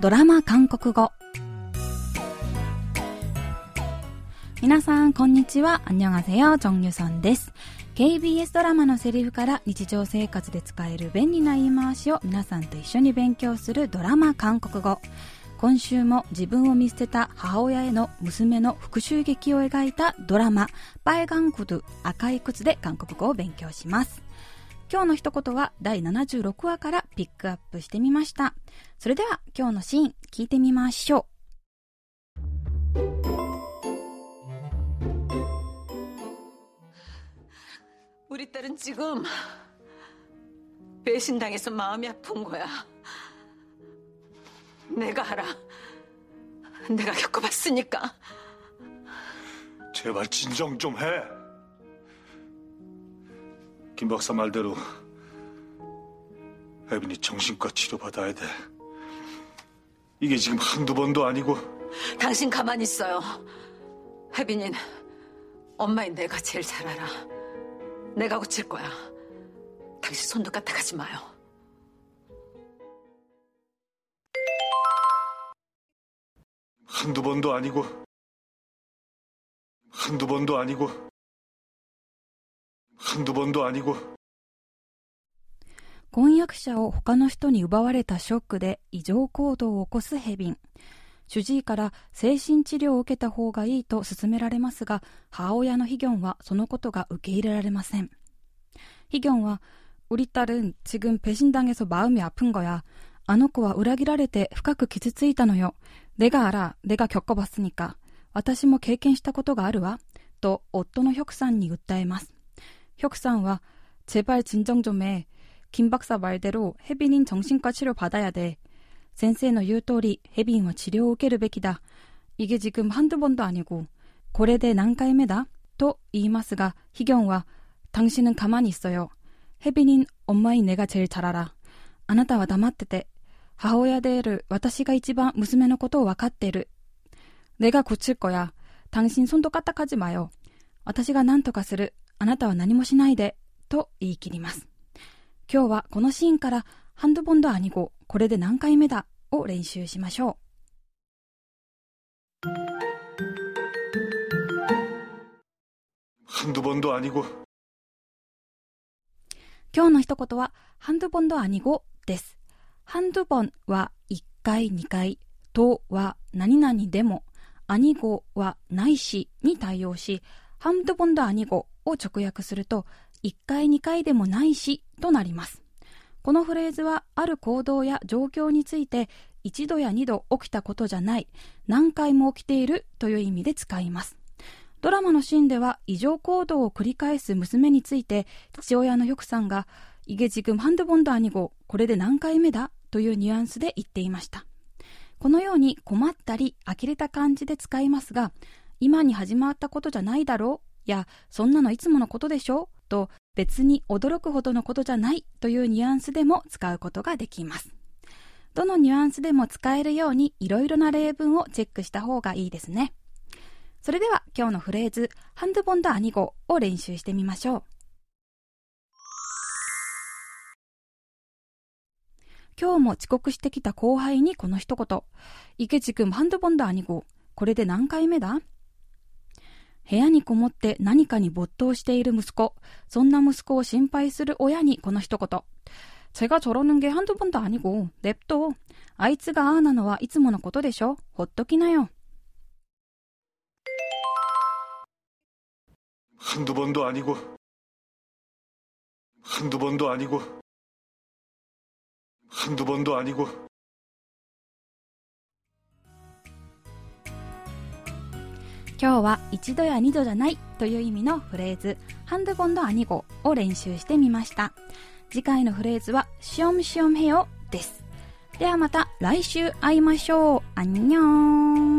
ドラマ韓国語。皆さんこんにちは。あンニョがせよジョンユさんです KBS ドラマのセリフから日常生活で使える便利な言い回しを皆さんと一緒に勉強するドラマ韓国語。今週も自分を見捨てた母親への娘の復讐劇を描いたドラマ「バイガンクドゥ赤い靴」で韓国語を勉強します。今日の一言は第76話からピックアップしてみましたそれでは今日のシーン聞いてみましょ우리딸은지금배신당해서마음이아픈거야내가알아내가겪어봤으니까 제발 진정 좀 해. 김 박사 말대로 혜빈이 정신과 치료 받아야 돼. 이게 지금 한두 번도 아니고 당신 가만히 있어요. 혜빈인 엄마인 내가 제일 잘 알아. 내가 고칠 거야. 당신 손도 까딱하지 마요. 한두 번도 아니고 한두 번도 아니고 한두 번도 아니고 婚約者を他の人に奪われたショックで異常行動を起こすヘビン主治医から精神治療を受けた方がいいと勧められますが母親のヒギョンはそのことが受け入れられませんヒギョンは우리딸은지금배신당해서마음이아픈거야あの子は裏切られて深く傷ついたのよ。내가알아내가겪어봤으니까私も経験したことがあるわ。と夫のヒョクさんに訴えます。 ヒョクさんは、제발진정좀 해。 김박사말대로혜빈인정신과치료받아야 돼。 先生の言う通り、ヘビンは治療を受けるべきだ。이게지금한두번도아니고これで何回目だと言いますが、ヒギョンは、당신은가만히있어요。 ヘビン엄마인내가제일잘알아。 あなたは黙ってて。母親である私が一番娘のことを分かっている。내가고칠거야。 당신손도까딱하지마 요。 私が何とかする。 あなたは何もしないで、と言い切ります。今日はこのシーンから、ハンドボンド兄号、これで何回目だ、を練習しましょう。ハンドボンド兄号。今日の一言は、ハンドボンド兄号です。ハンドボンは1回、2回、とは何々でも、兄語はないしに対応し、ハンドボンド兄語を直訳すると1回2回でもないしとなります。このフレーズはある行動や状況について1度や2度起きたことじゃない何回も起きているという意味で使います。ドラマのシーンでは異常行動を繰り返す娘について父親の翼さんが「イゲジグムハンドボンダー2号これで何回目だ?」というニュアンスで言っていました。このように困ったり呆れた感じで使いますが今に始まったことじゃないだろう？や、そんなのいつものことでしょ？と、別に驚くほどのことじゃないというニュアンスでも使うことができます。どのニュアンスでも使えるようにいろいろな例文をチェックした方がいいですね。それでは今日のフレーズ、ハンドボンダーニ号を練習してみましょう。今日も遅刻してきた後輩にこの一言。池地君、ハンドボンダーニ号。これで何回目だ？部屋にこもって何かに没頭している息子。そんな息子を心配する親にこの一言。제가저러는게한두번도아니고 냅둬。 あいつがああなのはいつものことでしょほっときなよ。 한두 번도 아니고 한두 번도 아니고 한두 번도 아니고 今日は一度や二度じゃないという意味のフレーズ、ハンドボンドアニゴを練習してみました。次回のフレーズは、シオムシオムヘヨです。ではまた来週会いましょう。アンニョーン